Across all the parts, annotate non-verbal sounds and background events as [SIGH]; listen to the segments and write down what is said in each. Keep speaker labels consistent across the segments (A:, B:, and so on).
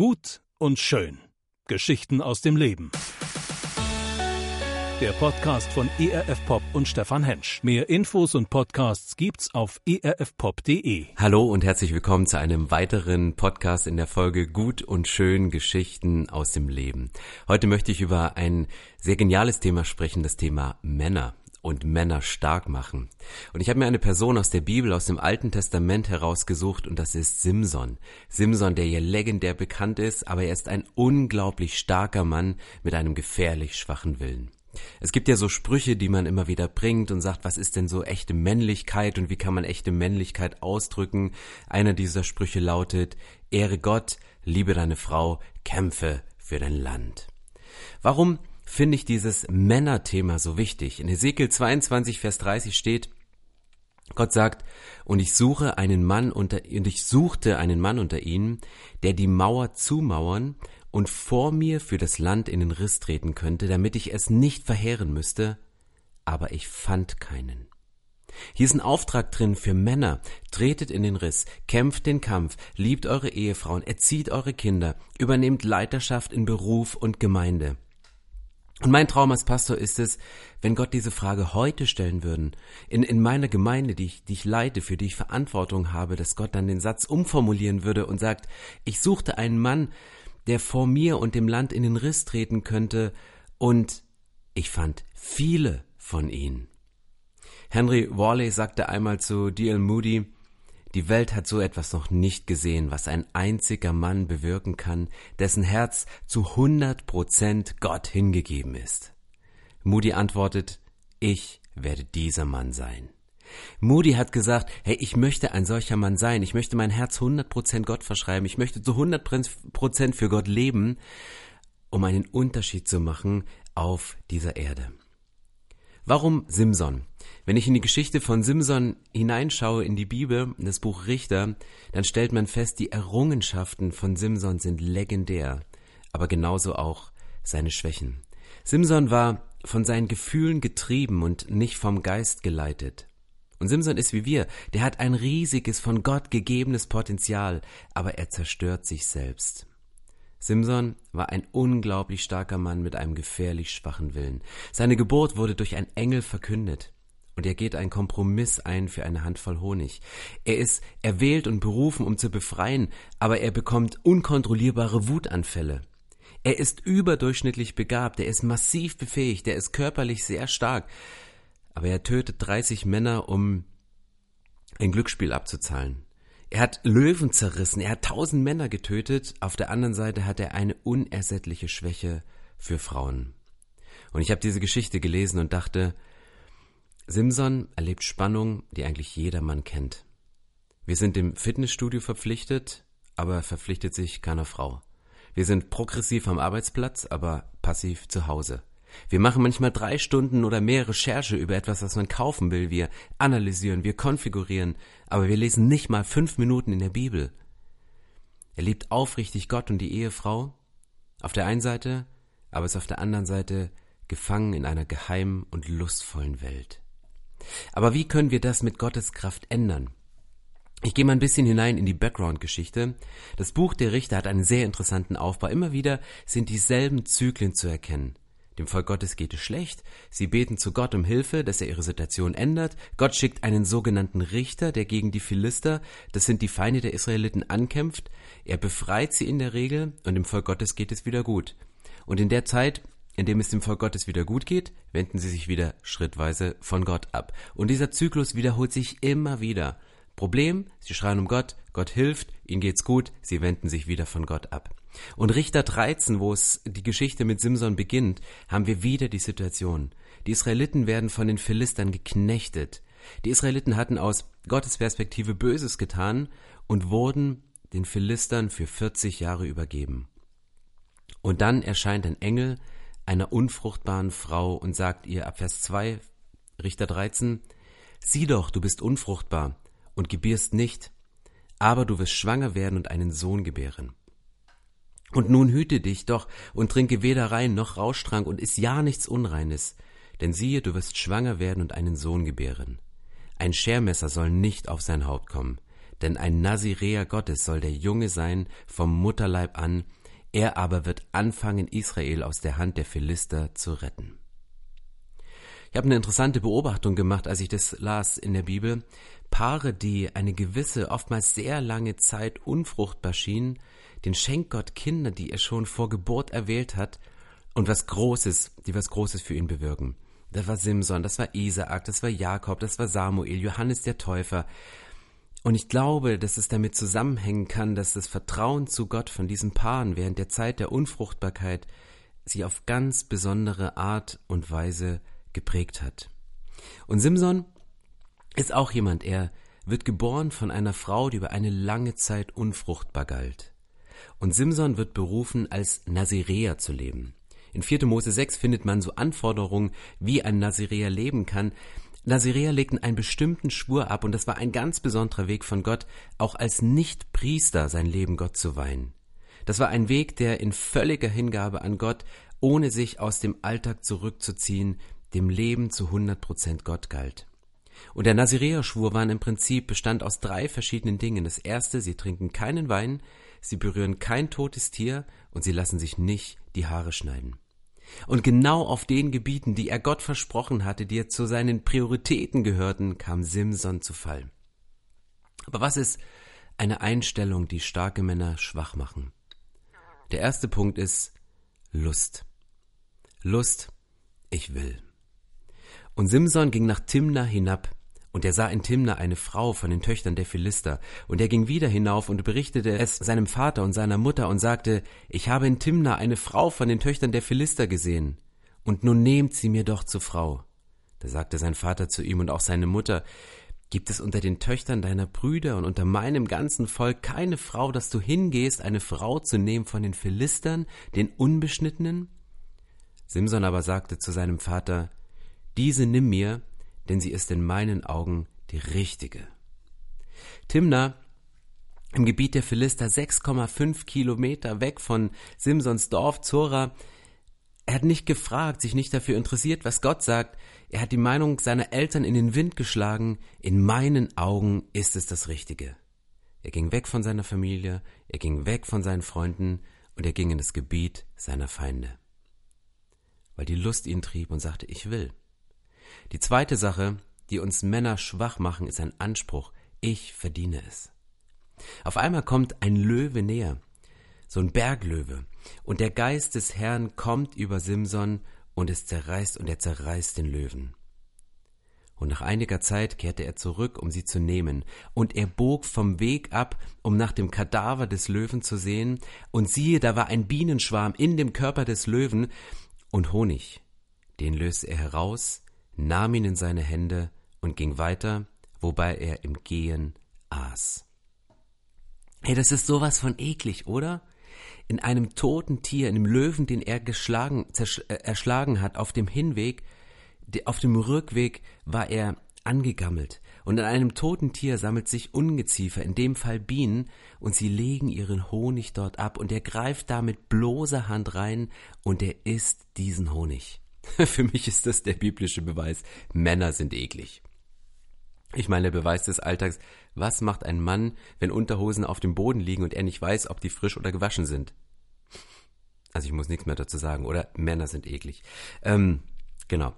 A: Gut und schön. Geschichten aus dem Leben. Der Podcast von ERF Pop und Stefan Hensch. Mehr Infos und Podcasts gibt's auf erfpop.de.
B: Hallo und herzlich willkommen zu einem weiteren Podcast in der Folge Gut und schön Geschichten aus dem Leben. Heute möchte ich über ein sehr geniales Thema sprechen, das Thema Männer und Männer stark machen. Und ich habe mir eine Person aus der Bibel, aus dem Alten Testament herausgesucht und das ist Simson. Simson, der hier legendär bekannt ist, aber er ist ein unglaublich starker Mann mit einem gefährlich schwachen Willen. Es gibt ja so Sprüche, die man immer wieder bringt und sagt, was ist denn so echte Männlichkeit und wie kann man echte Männlichkeit ausdrücken? Einer dieser Sprüche lautet, Ehre Gott, liebe deine Frau, kämpfe für dein Land. Warum finde ich dieses Männerthema so wichtig. In Ezekiel 22, Vers 30 steht, Gott sagt, und ich suche einen Mann unter, und ich suchte einen Mann unter ihnen, der die Mauer zumauern und vor mir für das Land in den Riss treten könnte, damit ich es nicht verheeren müsste, aber ich fand keinen. Hier ist ein Auftrag drin für Männer. Tretet in den Riss, kämpft den Kampf, liebt eure Ehefrauen, erzieht eure Kinder, übernehmt Leiterschaft in Beruf und Gemeinde. Und mein Traum als Pastor ist es, wenn Gott diese Frage heute stellen würden, in, in meiner Gemeinde, die ich, die ich leite, für die ich Verantwortung habe, dass Gott dann den Satz umformulieren würde und sagt, ich suchte einen Mann, der vor mir und dem Land in den Riss treten könnte, und ich fand viele von ihnen. Henry Worley sagte einmal zu D.L. Moody, die Welt hat so etwas noch nicht gesehen, was ein einziger Mann bewirken kann, dessen Herz zu hundert Prozent Gott hingegeben ist. Moody antwortet, ich werde dieser Mann sein. Moody hat gesagt, hey, ich möchte ein solcher Mann sein, ich möchte mein Herz hundert Prozent Gott verschreiben, ich möchte zu hundert Prozent für Gott leben, um einen Unterschied zu machen auf dieser Erde. Warum Simson? Wenn ich in die Geschichte von Simson hineinschaue in die Bibel, in das Buch Richter, dann stellt man fest, die Errungenschaften von Simson sind legendär, aber genauso auch seine Schwächen. Simson war von seinen Gefühlen getrieben und nicht vom Geist geleitet. Und Simson ist wie wir, der hat ein riesiges, von Gott gegebenes Potenzial, aber er zerstört sich selbst. Simson war ein unglaublich starker Mann mit einem gefährlich schwachen Willen. Seine Geburt wurde durch einen Engel verkündet. Und er geht einen Kompromiss ein für eine Handvoll Honig. Er ist erwählt und berufen, um zu befreien, aber er bekommt unkontrollierbare Wutanfälle. Er ist überdurchschnittlich begabt, er ist massiv befähigt, er ist körperlich sehr stark, aber er tötet 30 Männer, um ein Glücksspiel abzuzahlen. Er hat Löwen zerrissen, er hat tausend Männer getötet, auf der anderen Seite hat er eine unersättliche Schwäche für Frauen. Und ich habe diese Geschichte gelesen und dachte, Simson erlebt Spannung, die eigentlich jeder Mann kennt. Wir sind im Fitnessstudio verpflichtet, aber verpflichtet sich keiner Frau. Wir sind progressiv am Arbeitsplatz, aber passiv zu Hause. Wir machen manchmal drei Stunden oder mehr Recherche über etwas, was man kaufen will. Wir analysieren, wir konfigurieren, aber wir lesen nicht mal fünf Minuten in der Bibel. Er liebt aufrichtig Gott und die Ehefrau auf der einen Seite, aber ist auf der anderen Seite gefangen in einer geheimen und lustvollen Welt. Aber wie können wir das mit Gottes Kraft ändern? Ich gehe mal ein bisschen hinein in die Background-Geschichte. Das Buch der Richter hat einen sehr interessanten Aufbau. Immer wieder sind dieselben Zyklen zu erkennen. Dem Volk Gottes geht es schlecht. Sie beten zu Gott um Hilfe, dass er ihre Situation ändert. Gott schickt einen sogenannten Richter, der gegen die Philister, das sind die Feinde der Israeliten, ankämpft. Er befreit sie in der Regel und dem Volk Gottes geht es wieder gut. Und in der Zeit, in dem es dem Volk Gottes wieder gut geht, wenden sie sich wieder schrittweise von Gott ab. Und dieser Zyklus wiederholt sich immer wieder. Problem, sie schreien um Gott, Gott hilft, ihnen geht's gut, sie wenden sich wieder von Gott ab. Und Richter 13, wo es die Geschichte mit Simson beginnt, haben wir wieder die Situation. Die Israeliten werden von den Philistern geknechtet. Die Israeliten hatten aus Gottes Perspektive Böses getan und wurden den Philistern für 40 Jahre übergeben. Und dann erscheint ein Engel einer unfruchtbaren Frau und sagt ihr ab Vers 2, Richter 13, Sieh doch, du bist unfruchtbar und gebierst nicht, aber du wirst schwanger werden und einen Sohn gebären. Und nun hüte dich doch und trinke weder Rein noch Rauschtrank und iss ja nichts Unreines, denn siehe, du wirst schwanger werden und einen Sohn gebären. Ein Schermesser soll nicht auf sein Haupt kommen, denn ein Naziräer Gottes soll der Junge sein vom Mutterleib an, er aber wird anfangen, Israel aus der Hand der Philister zu retten. Ich habe eine interessante Beobachtung gemacht, als ich das las in der Bibel. Paare, die eine gewisse, oftmals sehr lange Zeit unfruchtbar schienen, den schenkt Gott Kinder, die er schon vor Geburt erwählt hat und was Großes, die was Großes für ihn bewirken. Das war Simson, das war Isaak, das war Jakob, das war Samuel, Johannes der Täufer. Und ich glaube, dass es damit zusammenhängen kann, dass das Vertrauen zu Gott von diesen Paaren während der Zeit der Unfruchtbarkeit sie auf ganz besondere Art und Weise geprägt hat. Und Simson ist auch jemand, er wird geboren von einer Frau, die über eine lange Zeit unfruchtbar galt. Und Simson wird berufen, als Naziräer zu leben. In 4. Mose 6 findet man so Anforderungen, wie ein Naziräer leben kann. Naziräer legten einen bestimmten Schwur ab und das war ein ganz besonderer Weg von Gott, auch als Nichtpriester sein Leben Gott zu weihen. Das war ein Weg, der in völliger Hingabe an Gott, ohne sich aus dem Alltag zurückzuziehen, dem Leben zu 100 Prozent Gott galt. Und der Naziräerschwur war im Prinzip bestand aus drei verschiedenen Dingen. Das erste, sie trinken keinen Wein, sie berühren kein totes Tier und sie lassen sich nicht die Haare schneiden. Und genau auf den Gebieten, die er Gott versprochen hatte, die er zu seinen Prioritäten gehörten, kam Simson zu Fall. Aber was ist eine Einstellung, die starke Männer schwach machen? Der erste Punkt ist Lust. Lust, ich will. Und Simson ging nach Timna hinab, und er sah in Timna eine Frau von den Töchtern der Philister, und er ging wieder hinauf und berichtete es seinem Vater und seiner Mutter und sagte, ich habe in Timna eine Frau von den Töchtern der Philister gesehen, und nun nehmt sie mir doch zur Frau. Da sagte sein Vater zu ihm und auch seine Mutter, Gibt es unter den Töchtern deiner Brüder und unter meinem ganzen Volk keine Frau, dass du hingehst, eine Frau zu nehmen von den Philistern, den Unbeschnittenen? Simson aber sagte zu seinem Vater, Diese nimm mir, denn sie ist in meinen Augen die richtige. Timna im Gebiet der Philister 6,5 Kilometer weg von Simsons Dorf Zora. Er hat nicht gefragt, sich nicht dafür interessiert, was Gott sagt. Er hat die Meinung seiner Eltern in den Wind geschlagen. In meinen Augen ist es das Richtige. Er ging weg von seiner Familie, er ging weg von seinen Freunden und er ging in das Gebiet seiner Feinde. Weil die Lust ihn trieb und sagte, ich will. Die zweite Sache, die uns Männer schwach machen, ist ein Anspruch. Ich verdiene es. Auf einmal kommt ein Löwe näher, so ein Berglöwe, und der Geist des Herrn kommt über Simson und es zerreißt und er zerreißt den Löwen. Und nach einiger Zeit kehrte er zurück, um sie zu nehmen, und er bog vom Weg ab, um nach dem Kadaver des Löwen zu sehen, und siehe, da war ein Bienenschwarm in dem Körper des Löwen und Honig. Den löste er heraus, nahm ihn in seine Hände und ging weiter, wobei er im Gehen aß. Hey, das ist sowas von eklig, oder? In einem toten Tier, in einem Löwen, den er geschlagen, äh, erschlagen hat, auf dem Hinweg, auf dem Rückweg war er angegammelt. Und in einem toten Tier sammelt sich Ungeziefer, in dem Fall Bienen, und sie legen ihren Honig dort ab, und er greift da mit bloßer Hand rein, und er isst diesen Honig. [LAUGHS] Für mich ist das der biblische Beweis. Männer sind eklig. Ich meine, der Beweis des Alltags. Was macht ein Mann, wenn Unterhosen auf dem Boden liegen und er nicht weiß, ob die frisch oder gewaschen sind? Also ich muss nichts mehr dazu sagen, oder? Männer sind eklig. Ähm, genau.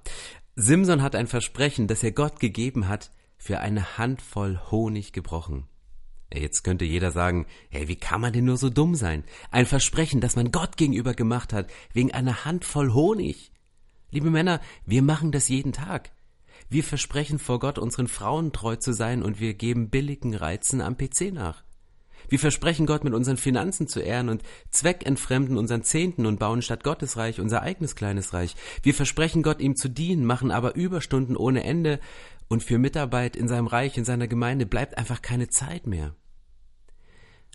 B: Simson hat ein Versprechen, das er Gott gegeben hat, für eine Handvoll Honig gebrochen. Jetzt könnte jeder sagen, hey, wie kann man denn nur so dumm sein? Ein Versprechen, das man Gott gegenüber gemacht hat, wegen einer Handvoll Honig. Liebe Männer, wir machen das jeden Tag. Wir versprechen vor Gott, unseren Frauen treu zu sein und wir geben billigen Reizen am PC nach. Wir versprechen Gott mit unseren Finanzen zu ehren und zweckentfremden unseren Zehnten und bauen statt Gottes Reich unser eigenes kleines Reich. Wir versprechen Gott ihm zu dienen, machen aber Überstunden ohne Ende und für Mitarbeit in seinem Reich, in seiner Gemeinde bleibt einfach keine Zeit mehr.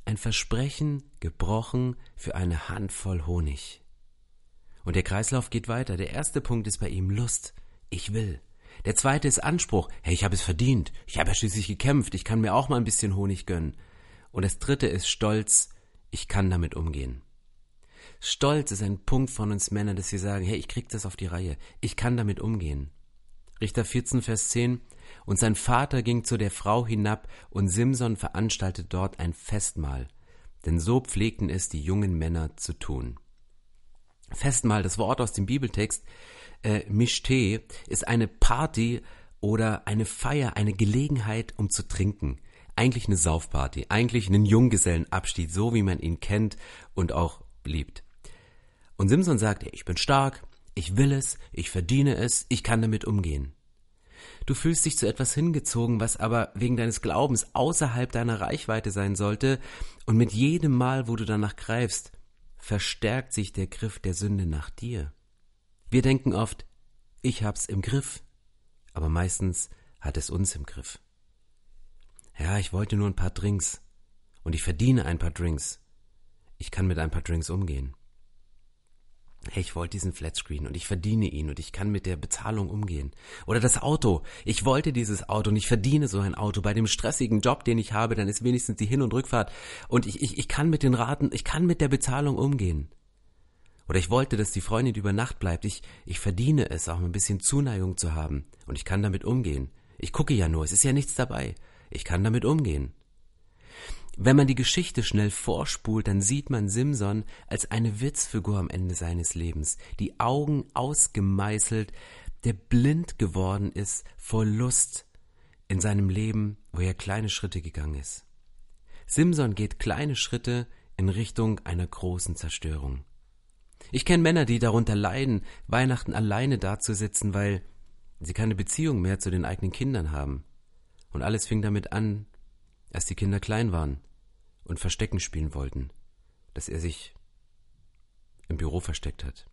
B: Ein Versprechen gebrochen für eine Handvoll Honig. Und der Kreislauf geht weiter. Der erste Punkt ist bei ihm Lust. Ich will. Der zweite ist Anspruch. Hey, ich habe es verdient. Ich habe ja schließlich gekämpft. Ich kann mir auch mal ein bisschen Honig gönnen. Und das dritte ist Stolz. Ich kann damit umgehen. Stolz ist ein Punkt von uns Männern, dass wir sagen, hey, ich krieg das auf die Reihe. Ich kann damit umgehen. Richter 14, Vers 10. Und sein Vater ging zu der Frau hinab, und Simson veranstaltete dort ein Festmahl. Denn so pflegten es die jungen Männer zu tun. Festmahl, das Wort aus dem Bibeltext, äh, Mischte, ist eine Party oder eine Feier, eine Gelegenheit, um zu trinken. Eigentlich eine Saufparty, eigentlich einen Junggesellenabschied, so wie man ihn kennt und auch liebt. Und Simson sagt, ich bin stark, ich will es, ich verdiene es, ich kann damit umgehen. Du fühlst dich zu etwas hingezogen, was aber wegen deines Glaubens außerhalb deiner Reichweite sein sollte, und mit jedem Mal, wo du danach greifst, verstärkt sich der Griff der Sünde nach dir. Wir denken oft, ich hab's im Griff, aber meistens hat es uns im Griff. Ja, ich wollte nur ein paar Drinks und ich verdiene ein paar Drinks. Ich kann mit ein paar Drinks umgehen hey, ich wollte diesen Flatscreen und ich verdiene ihn und ich kann mit der Bezahlung umgehen. Oder das Auto, ich wollte dieses Auto und ich verdiene so ein Auto. Bei dem stressigen Job, den ich habe, dann ist wenigstens die Hin- und Rückfahrt und ich, ich, ich kann mit den Raten, ich kann mit der Bezahlung umgehen. Oder ich wollte, dass die Freundin über Nacht bleibt. Ich, ich verdiene es, auch ein bisschen Zuneigung zu haben. Und ich kann damit umgehen. Ich gucke ja nur, es ist ja nichts dabei. Ich kann damit umgehen. Wenn man die Geschichte schnell vorspult, dann sieht man Simson als eine Witzfigur am Ende seines Lebens, die Augen ausgemeißelt, der blind geworden ist vor Lust in seinem Leben, wo er kleine Schritte gegangen ist. Simson geht kleine Schritte in Richtung einer großen Zerstörung. Ich kenne Männer, die darunter leiden, Weihnachten alleine dazusitzen, weil sie keine Beziehung mehr zu den eigenen Kindern haben. Und alles fing damit an, als die Kinder klein waren und Verstecken spielen wollten, dass er sich im Büro versteckt hat.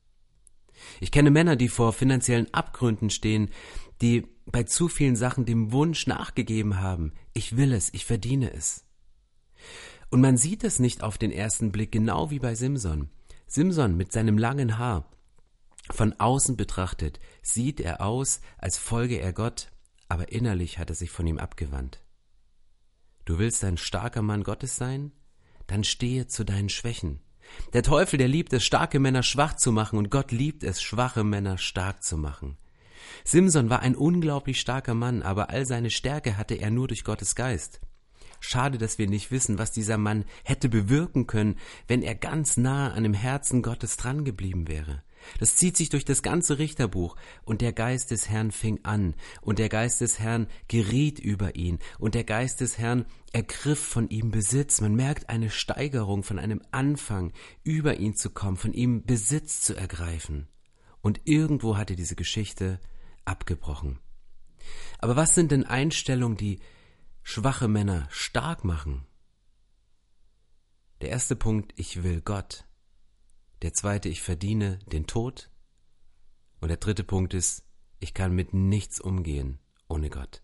B: Ich kenne Männer, die vor finanziellen Abgründen stehen, die bei zu vielen Sachen dem Wunsch nachgegeben haben, ich will es, ich verdiene es. Und man sieht es nicht auf den ersten Blick, genau wie bei Simson. Simson mit seinem langen Haar, von außen betrachtet, sieht er aus, als folge er Gott, aber innerlich hat er sich von ihm abgewandt. Du willst ein starker Mann Gottes sein? Dann stehe zu deinen Schwächen. Der Teufel, der liebt es, starke Männer schwach zu machen, und Gott liebt es, schwache Männer stark zu machen. Simson war ein unglaublich starker Mann, aber all seine Stärke hatte er nur durch Gottes Geist. Schade, dass wir nicht wissen, was dieser Mann hätte bewirken können, wenn er ganz nah an dem Herzen Gottes dran geblieben wäre. Das zieht sich durch das ganze Richterbuch. Und der Geist des Herrn fing an, und der Geist des Herrn geriet über ihn, und der Geist des Herrn ergriff von ihm Besitz. Man merkt eine Steigerung von einem Anfang, über ihn zu kommen, von ihm Besitz zu ergreifen. Und irgendwo hatte diese Geschichte abgebrochen. Aber was sind denn Einstellungen, die schwache Männer stark machen? Der erste Punkt, ich will Gott. Der zweite, ich verdiene den Tod. Und der dritte Punkt ist, ich kann mit nichts umgehen ohne Gott.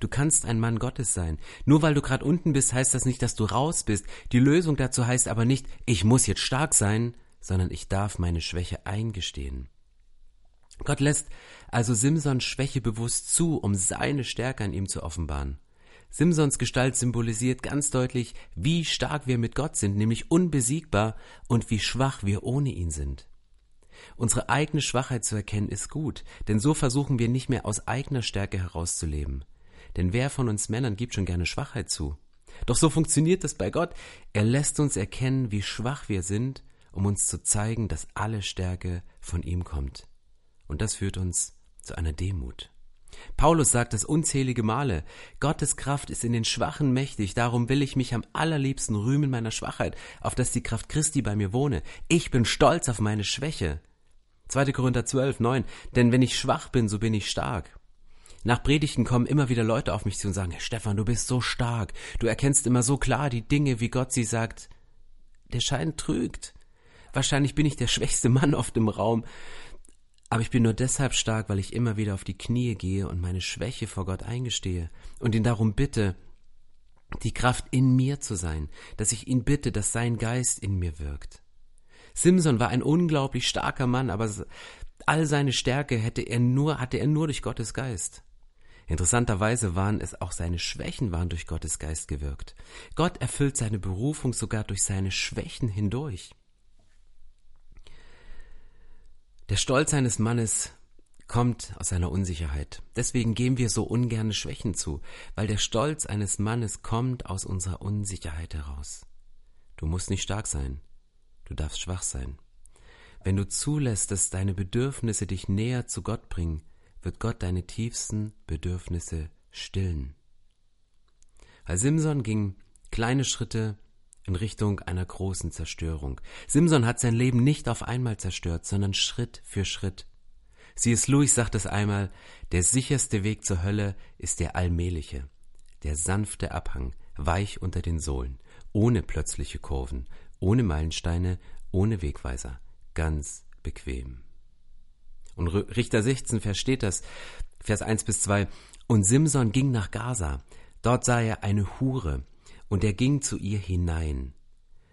B: Du kannst ein Mann Gottes sein. Nur weil du gerade unten bist, heißt das nicht, dass du raus bist. Die Lösung dazu heißt aber nicht, ich muss jetzt stark sein, sondern ich darf meine Schwäche eingestehen. Gott lässt also Simsons Schwäche bewusst zu, um seine Stärke an ihm zu offenbaren. Simsons Gestalt symbolisiert ganz deutlich, wie stark wir mit Gott sind, nämlich unbesiegbar, und wie schwach wir ohne ihn sind. Unsere eigene Schwachheit zu erkennen ist gut, denn so versuchen wir nicht mehr aus eigener Stärke herauszuleben. Denn wer von uns Männern gibt schon gerne Schwachheit zu? Doch so funktioniert es bei Gott. Er lässt uns erkennen, wie schwach wir sind, um uns zu zeigen, dass alle Stärke von ihm kommt. Und das führt uns zu einer Demut. Paulus sagt es unzählige Male. Gottes Kraft ist in den Schwachen mächtig, darum will ich mich am allerliebsten rühmen meiner Schwachheit, auf dass die Kraft Christi bei mir wohne. Ich bin stolz auf meine Schwäche. 2. Korinther 12, 9. Denn wenn ich schwach bin, so bin ich stark. Nach Predigten kommen immer wieder Leute auf mich zu und sagen, Herr Stefan, du bist so stark, du erkennst immer so klar die Dinge, wie Gott sie sagt. Der Schein trügt. Wahrscheinlich bin ich der schwächste Mann oft im Raum. Aber ich bin nur deshalb stark, weil ich immer wieder auf die Knie gehe und meine Schwäche vor Gott eingestehe und ihn darum bitte, die Kraft in mir zu sein, dass ich ihn bitte, dass sein Geist in mir wirkt. Simson war ein unglaublich starker Mann, aber all seine Stärke hätte er nur, hatte er nur durch Gottes Geist. Interessanterweise waren es auch seine Schwächen waren durch Gottes Geist gewirkt. Gott erfüllt seine Berufung sogar durch seine Schwächen hindurch. Der Stolz eines Mannes kommt aus einer Unsicherheit. Deswegen geben wir so ungerne Schwächen zu, weil der Stolz eines Mannes kommt aus unserer Unsicherheit heraus. Du musst nicht stark sein, du darfst schwach sein. Wenn du zulässt, dass deine Bedürfnisse dich näher zu Gott bringen, wird Gott deine tiefsten Bedürfnisse stillen. Weil Simson ging kleine Schritte in Richtung einer großen Zerstörung. Simson hat sein Leben nicht auf einmal zerstört, sondern Schritt für Schritt. C.S. Lewis sagt es einmal, der sicherste Weg zur Hölle ist der allmähliche, der sanfte Abhang, weich unter den Sohlen, ohne plötzliche Kurven, ohne Meilensteine, ohne Wegweiser, ganz bequem. Und Richter 16 versteht das, Vers 1 bis 2. Und Simson ging nach Gaza. Dort sah er eine Hure, und er ging zu ihr hinein.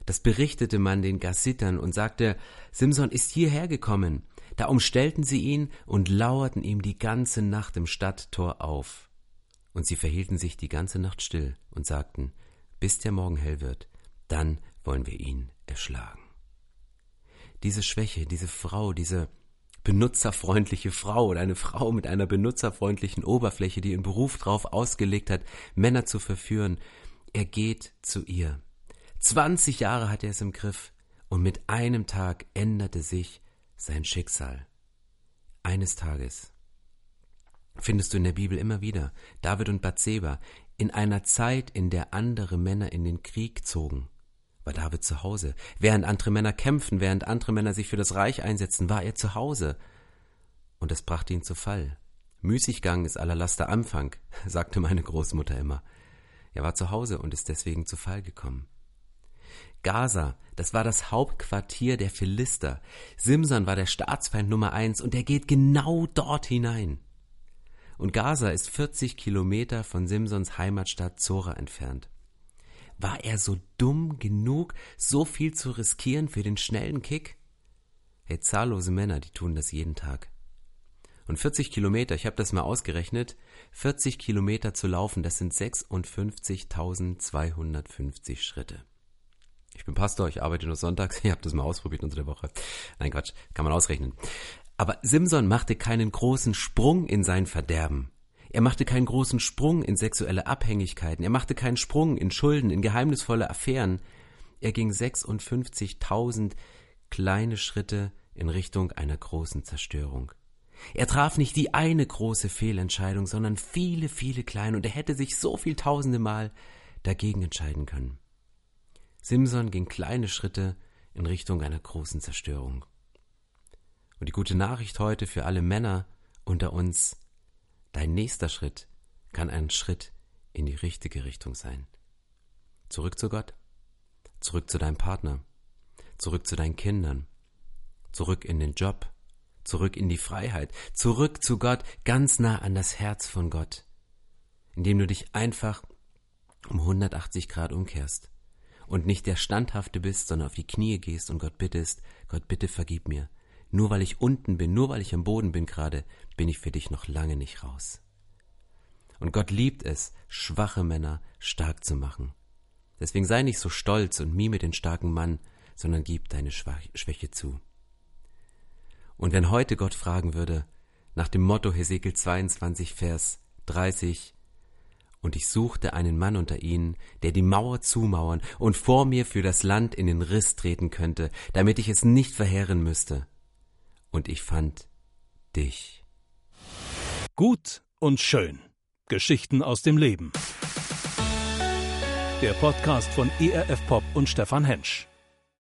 B: Das berichtete man den Gassitern und sagte, Simson ist hierher gekommen. Da umstellten sie ihn und lauerten ihm die ganze Nacht im Stadttor auf. Und sie verhielten sich die ganze Nacht still und sagten, bis der Morgen hell wird, dann wollen wir ihn erschlagen. Diese Schwäche, diese Frau, diese benutzerfreundliche Frau oder eine Frau mit einer benutzerfreundlichen Oberfläche, die ihren Beruf darauf ausgelegt hat, Männer zu verführen, er geht zu ihr. 20 Jahre hat er es im Griff und mit einem Tag änderte sich sein Schicksal. Eines Tages findest du in der Bibel immer wieder David und Bathseba in einer Zeit, in der andere Männer in den Krieg zogen. War David zu Hause. Während andere Männer kämpfen, während andere Männer sich für das Reich einsetzen, war er zu Hause. Und es brachte ihn zu Fall. Müßiggang ist aller Laster Anfang, [LAUGHS] sagte meine Großmutter immer. Er war zu Hause und ist deswegen zu Fall gekommen. Gaza, das war das Hauptquartier der Philister. Simson war der Staatsfeind Nummer eins und er geht genau dort hinein. Und Gaza ist 40 Kilometer von Simsons Heimatstadt Zora entfernt. War er so dumm genug, so viel zu riskieren für den schnellen Kick? Hey, zahllose Männer, die tun das jeden Tag. Und 40 Kilometer, ich habe das mal ausgerechnet, 40 Kilometer zu laufen, das sind 56.250 Schritte. Ich bin Pastor, ich arbeite nur sonntags, [LAUGHS] ich habe das mal ausprobiert unter der Woche. Nein, Quatsch, kann man ausrechnen. Aber Simson machte keinen großen Sprung in sein Verderben. Er machte keinen großen Sprung in sexuelle Abhängigkeiten. Er machte keinen Sprung in Schulden, in geheimnisvolle Affären. Er ging 56.000 kleine Schritte in Richtung einer großen Zerstörung. Er traf nicht die eine große Fehlentscheidung, sondern viele, viele kleine, und er hätte sich so viel tausende Mal dagegen entscheiden können. Simson ging kleine Schritte in Richtung einer großen Zerstörung. Und die gute Nachricht heute für alle Männer unter uns, dein nächster Schritt kann ein Schritt in die richtige Richtung sein. Zurück zu Gott, zurück zu deinem Partner, zurück zu deinen Kindern, zurück in den Job, zurück in die Freiheit, zurück zu Gott, ganz nah an das Herz von Gott, indem du dich einfach um 180 Grad umkehrst und nicht der Standhafte bist, sondern auf die Knie gehst und Gott bittest, Gott bitte vergib mir. Nur weil ich unten bin, nur weil ich am Boden bin gerade, bin ich für dich noch lange nicht raus. Und Gott liebt es, schwache Männer stark zu machen. Deswegen sei nicht so stolz und mime den starken Mann, sondern gib deine Schwäche zu. Und wenn heute Gott fragen würde, nach dem Motto Hesekiel 22, Vers 30, und ich suchte einen Mann unter ihnen, der die Mauer zumauern und vor mir für das Land in den Riss treten könnte, damit ich es nicht verheeren müsste. Und ich fand dich.
A: Gut und schön. Geschichten aus dem Leben. Der Podcast von ERF Pop und Stefan Hensch.